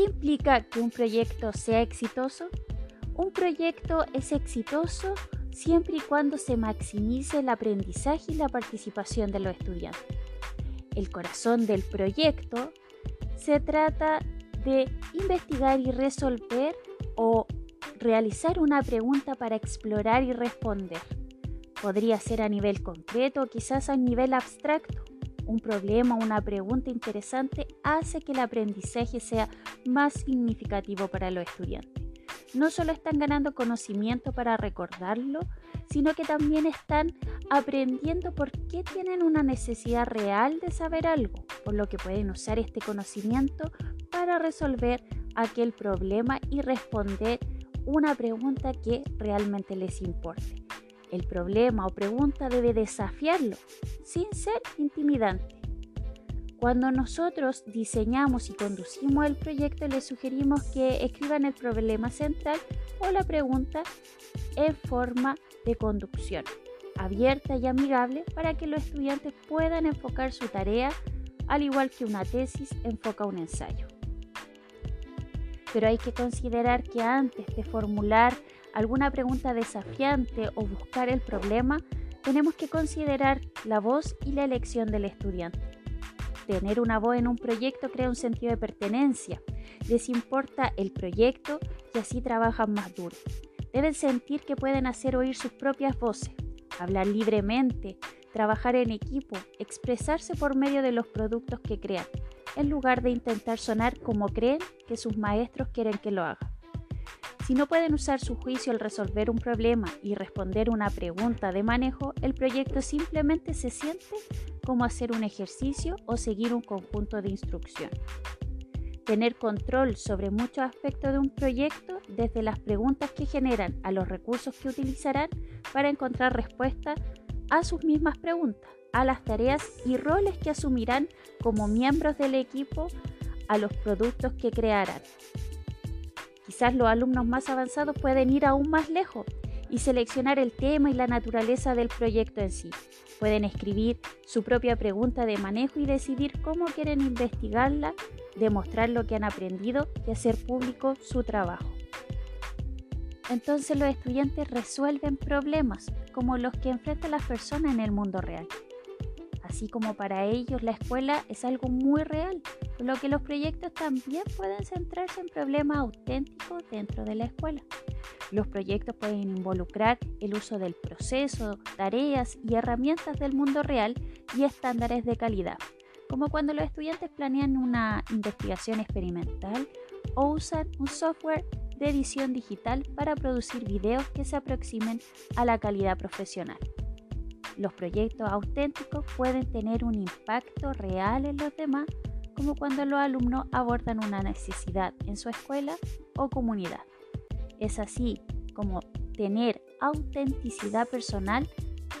¿Qué implica que un proyecto sea exitoso? Un proyecto es exitoso siempre y cuando se maximice el aprendizaje y la participación de los estudiantes. El corazón del proyecto se trata de investigar y resolver o realizar una pregunta para explorar y responder. Podría ser a nivel concreto o quizás a nivel abstracto un problema una pregunta interesante hace que el aprendizaje sea más significativo para los estudiantes. No solo están ganando conocimiento para recordarlo, sino que también están aprendiendo por qué tienen una necesidad real de saber algo, por lo que pueden usar este conocimiento para resolver aquel problema y responder una pregunta que realmente les importe. El problema o pregunta debe desafiarlo sin ser intimidante. Cuando nosotros diseñamos y conducimos el proyecto, les sugerimos que escriban el problema central o la pregunta en forma de conducción, abierta y amigable para que los estudiantes puedan enfocar su tarea al igual que una tesis enfoca un ensayo. Pero hay que considerar que antes de formular alguna pregunta desafiante o buscar el problema, tenemos que considerar la voz y la elección del estudiante. Tener una voz en un proyecto crea un sentido de pertenencia. Les importa el proyecto y así trabajan más duro. Deben sentir que pueden hacer oír sus propias voces, hablar libremente, trabajar en equipo, expresarse por medio de los productos que crean, en lugar de intentar sonar como creen que sus maestros quieren que lo hagan. Si no pueden usar su juicio al resolver un problema y responder una pregunta de manejo, el proyecto simplemente se siente como hacer un ejercicio o seguir un conjunto de instrucciones. Tener control sobre muchos aspectos de un proyecto, desde las preguntas que generan a los recursos que utilizarán para encontrar respuestas a sus mismas preguntas, a las tareas y roles que asumirán como miembros del equipo, a los productos que crearán. Quizás los alumnos más avanzados pueden ir aún más lejos y seleccionar el tema y la naturaleza del proyecto en sí. Pueden escribir su propia pregunta de manejo y decidir cómo quieren investigarla, demostrar lo que han aprendido y hacer público su trabajo. Entonces los estudiantes resuelven problemas como los que enfrentan las personas en el mundo real. Así como para ellos la escuela es algo muy real, por lo que los proyectos también pueden centrarse en problemas auténticos dentro de la escuela. Los proyectos pueden involucrar el uso del proceso, tareas y herramientas del mundo real y estándares de calidad, como cuando los estudiantes planean una investigación experimental o usan un software de edición digital para producir videos que se aproximen a la calidad profesional. Los proyectos auténticos pueden tener un impacto real en los demás, como cuando los alumnos abordan una necesidad en su escuela o comunidad. Es así como tener autenticidad personal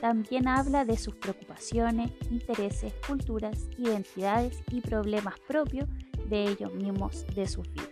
también habla de sus preocupaciones, intereses, culturas, identidades y problemas propios de ellos mismos, de sus vidas.